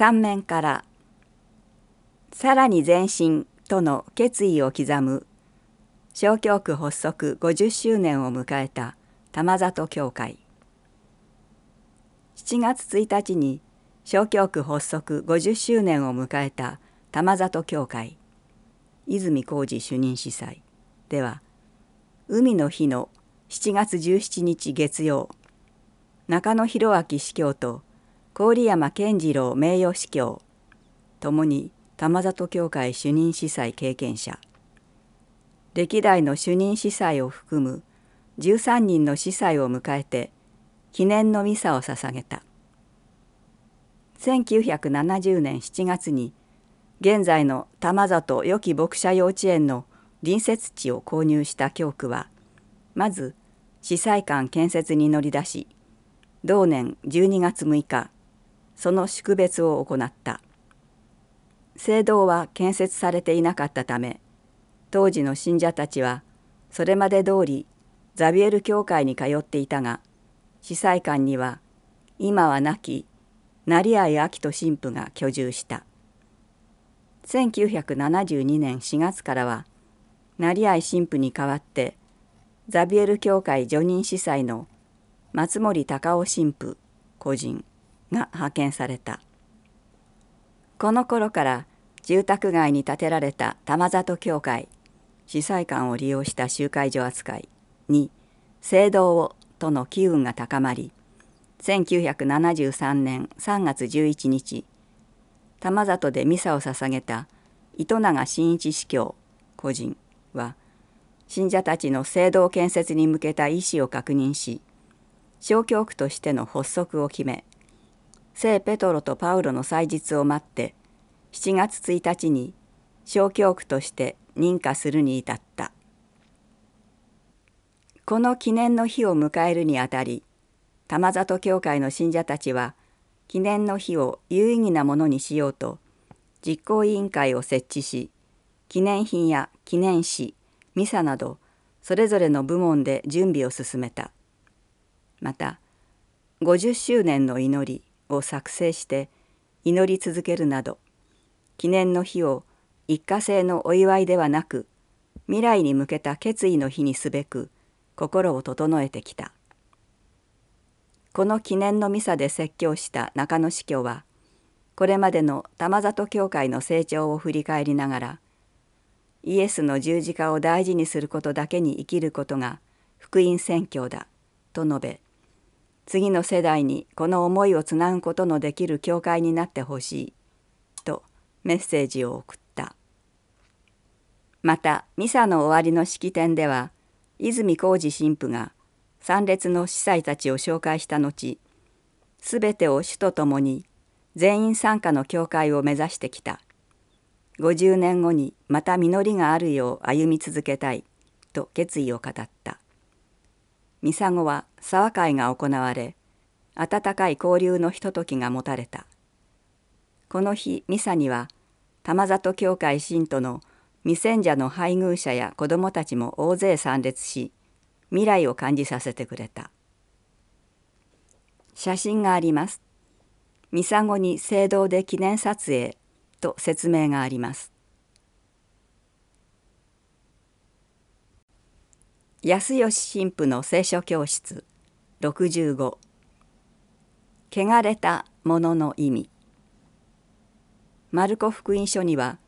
三面からさらに前進との決意を刻む小教区発足50周年を迎えた玉里教会。7月1日に小教区発足50周年を迎えた玉里教会。泉浩二主任司祭。では海の日の7月17日月曜中野博明司教と郡山健次郎名誉司教。ともに玉里教会主任司祭経験者。歴代の主任司祭を含む13人の司祭を迎えて記念のミサを捧げた。1970年7月に現在の玉里良き牧者幼稚園の隣接地を購入した教区はまず司祭館建設に乗り出し同年12月6日その宿別を行った。聖堂は建設されていなかったため当時の信者たちはそれまで通りザビエル教会に通っていたが司祭館には今は亡き成合明人神父が居住した。1972年4月からは成合神父に代わってザビエル教会叙任司祭の松森隆夫神父個人。が派遣された。この頃から住宅街に建てられた玉里教会司祭館を利用した集会所扱いに聖堂をとの機運が高まり1973年3月11日玉里でミサを捧げた糸永真一司教個人は信者たちの聖堂建設に向けた意思を確認し小教区としての発足を決め聖ペトロとパウロの祭日を待って7月1日に小教区として認可するに至った。この記念の日を迎えるにあたり玉里教会の信者たちは記念の日を有意義なものにしようと実行委員会を設置し記念品や記念誌ミサなどそれぞれの部門で準備を進めた。また50周年の祈りを作成して祈り続けるなど記念の日を一過性のお祝いではなく未来に向けた決意の日にすべく心を整えてきた。この記念のミサで説教した中野司教はこれまでの玉里教会の成長を振り返りながらイエスの十字架を大事にすることだけに生きることが福音宣教だと述べ次の世代にこの思いをつなぐことのできる教会になってほしいとメッセージを送った。またミサの終わりの式典では泉浩二神父が参列の司祭たちを紹介した後すべてを主と共に全員参加の教会を目指してきた。50年後にまた実りがあるよう歩み続けたいと決意を語った。ミサゴは沢会が行われ温かい交流のひとときが持たれた。この日ミサには玉里教会信徒の未選者の配偶者や子どもたちも大勢参列し未来を感じさせてくれた。写真があります。ミサゴに聖堂で記念撮影と説明があります。安吉神父の聖書教室。65汚れたものの意味。マルコ福音書には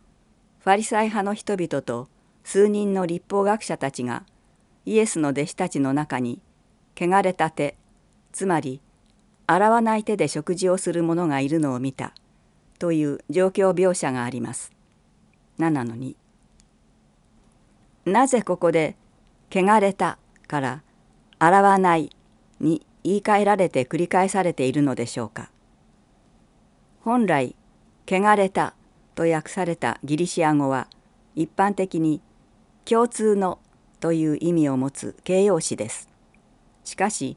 ファリサイ派の人々と数人の立法学者たちがイエスの弟子たちの中に汚れた手つまり洗わない手で食事をする者がいるのを見たという状況描写があります。7の2なぜここで汚れたから洗わないに言い換えられて繰り返されているのでしょうか本来汚れたと訳されたギリシア語は一般的に共通のという意味を持つ形容詞です。しかし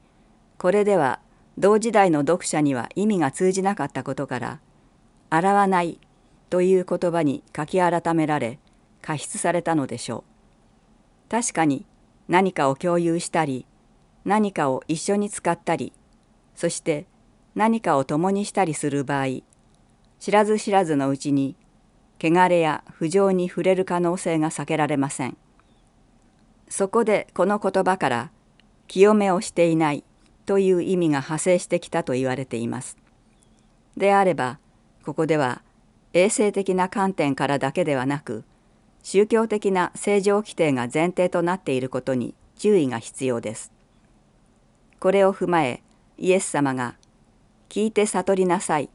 これでは同時代の読者には意味が通じなかったことから「洗わない」という言葉に書き改められ加筆されたのでしょう。確かに何かを共有したり何かを一緒に使ったりそして何かを共にしたりする場合知らず知らずのうちに汚れや不浄に触れる可能性が避けられません。そこでこの言葉から清めをしていないという意味が派生してきたと言われています。であればここでは衛生的な観点からだけではなく宗教的な正常規定が前提となっていることに注意が必要です。これを踏まえイエス様が「聞いて悟りなさい」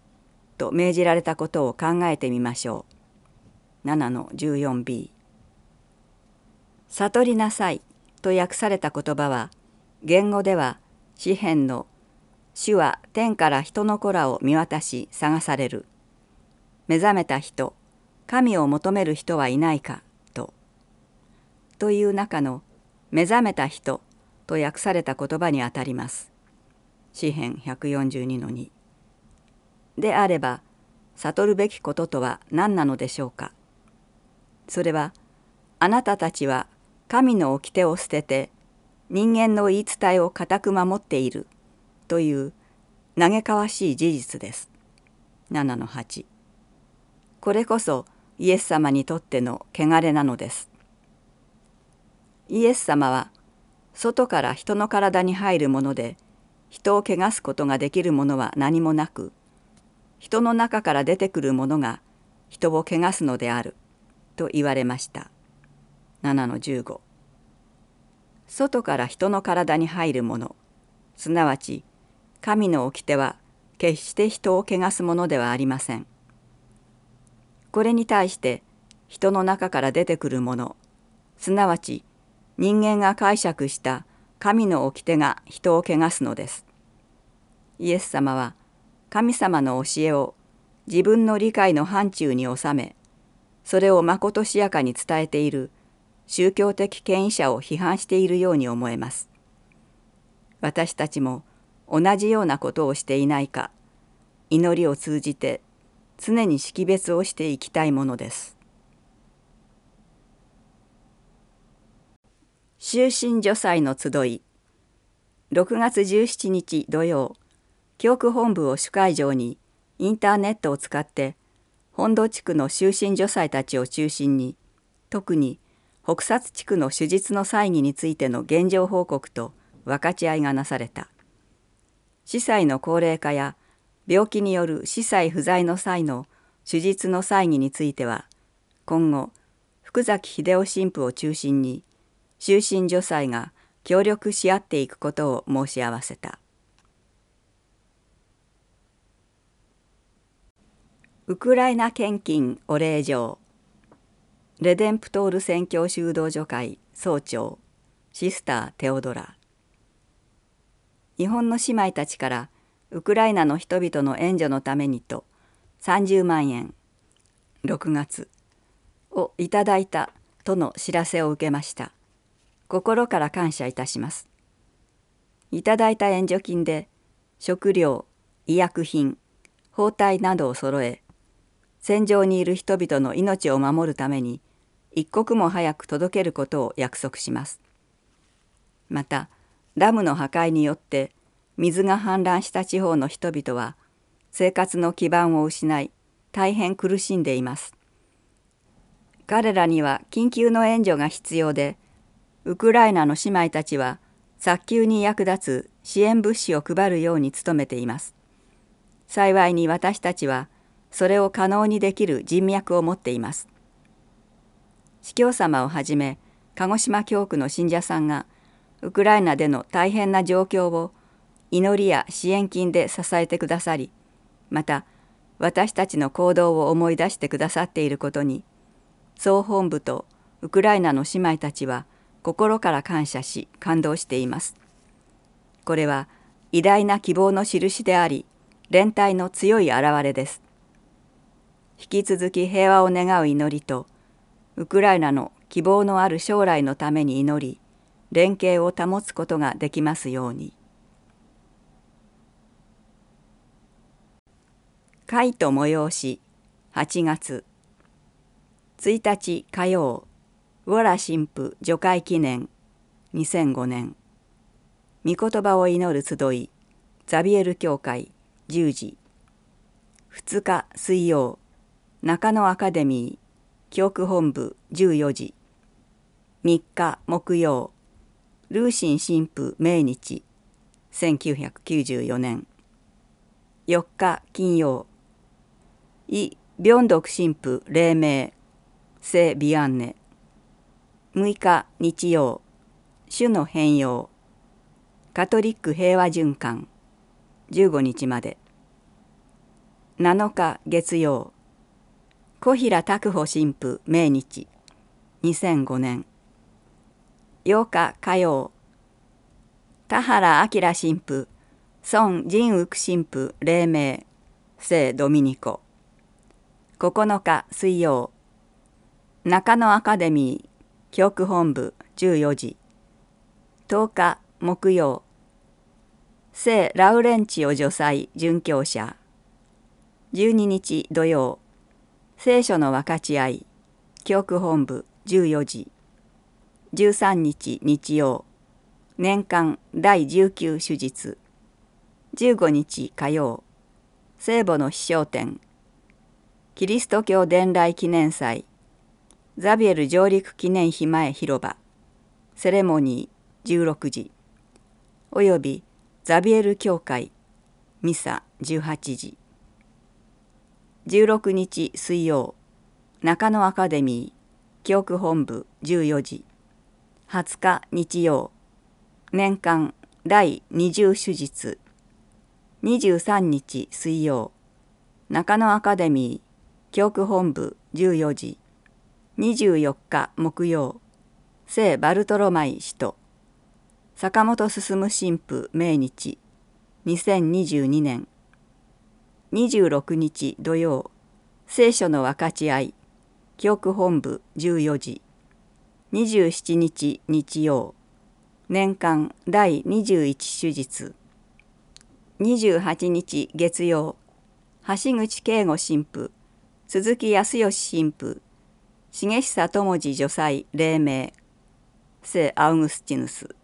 と命じられたことを考えてみましょう。7の 14b 悟りなさいと訳された言葉は言語では詩篇の主は天から人の子らを見渡し探される目覚めた人神を求める人はいないかと。という中の目覚めた人と訳された言葉にあたります。詩編142の2であれば悟るべきこととは何なのでしょうか。それはあなたたちは神の掟を捨てて人間の言い伝えを固く守っているという嘆かわしい事実です。7の8これこそイエス様にとっての汚れなのです。イエス様は外から人の体に入るもので人を汚すことができるものは何もなく人の中から出てくるものが人を汚すのであると言われました。7の15外から人の体に入るものすなわち神の掟は決して人を汚すものではありません。これに対して人の中から出てくるものすなわち人間が解釈した神の掟が人を汚すのです。イエス様は神様の教えを自分の理解の範疇に収めそれをまことしやかに伝えている宗教的権威者を批判しているように思えます。私たちも同じようなことをしていないか祈りを通じて常に識別をしていきたいものです。終身女祭の集い。6月17日土曜。教区本部を主会場にインターネットを使って本土地区の終身女祭たちを中心に特に北薩地区の手術の祭儀についての現状報告と分かち合いがなされた。司祭の高齢化や病気による司祭不在の際の手術の祭儀については今後福崎秀夫神父を中心に終身女祭が協力し合っていくことを申し合わせた。ウクライナ献金お礼状。レデンプトール宣教修道女会総長シスター・テオドラ。日本の姉妹たちからウクライナの人々の援助のためにと30万円6月をいただいたとの知らせを受けました心から感謝いたしますいただいた援助金で食料医薬品包帯などを揃え戦場にいる人々の命を守るために一刻も早く届けることを約束します。またダムの破壊によって水が氾濫した地方の人々は生活の基盤を失い大変苦しんでいます。彼らには緊急の援助が必要でウクライナの姉妹たちは早急に役立つ支援物資を配るように努めています。幸いに私たちはそれを可能にできる人脈を持っています。司教様をはじめ鹿児島教区の信者さんがウクライナでの大変な状況を祈りや支援金で支えてくださりまた私たちの行動を思い出してくださっていることに総本部とウクライナの姉妹たちは心から感謝し感動しています。これは偉大な希望の印であり連帯の強い表れです。引き続き平和を願う祈りとウクライナの希望のある将来のために祈り連携を保つことができますように。会と催し8月1日火曜ウォラ神父除会記念2005年御言葉を祈る集いザビエル教会10時2日水曜中野アカデミー教区本部14時3日木曜ルーシン神父命日1994年4日金曜イ・ビョンドク神父黎明聖ビアンネ6日日曜。主の変容。カトリック平和循環。15日まで。7日月曜。小平拓保神父命日。2005年。8日火曜。田原明神父孫仁福神父黎明聖ドミニコ。9日水曜。中野アカデミー教区本部14時。10日木曜。聖ラウレンチオ助祭殉教者。12日土曜。聖書の分かち合い教区本部14時。13日日曜。年間第19手術。15日火曜。聖母の飛翔展キリスト教伝来記念祭。ザビエル上陸記念碑前広場。セレモニー16時。およびザビエル教会。ミサ18時。16日水曜。中野アカデミー教区本部14時。20日日曜。年間第20手術。23日水曜。中野アカデミー教区本部14時。24日木曜。聖バルトロマイ使徒。坂本進神父命日2022年。26日土曜。聖書の分かち合い。教区本部14時。27日日曜。年間第21手術。28日月曜。橋口慶吾神父。鈴木康義神父。重久智次女祭黎明。聖アウグスチヌス。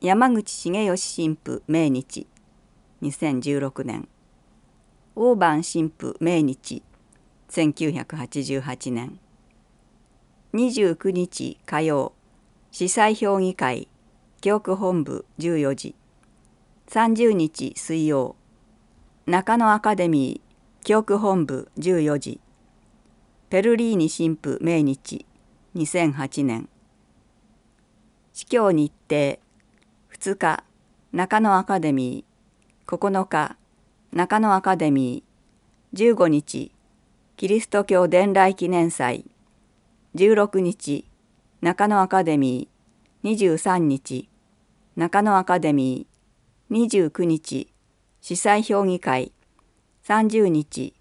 山口重義神父命日。2016年。大番神父命日。1988年。29日火曜。司祭評議会教区本部14時。30日水曜。中野アカデミーー教区本部14時。ペルリーニ神父命日。2008年。司教日程2日中野アカデミー。9日中野アカデミー。15日キリスト教伝来記念祭。16日中野アカデミー。23日中野アカデミー。29日司祭評議会。30日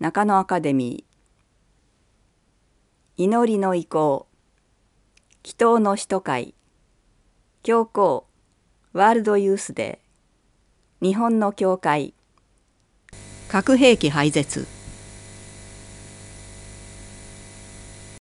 中野アカデミー。祈りの意向。祈祷の使徒会教皇ワールドユースデー。日本の教会。核兵器廃絶。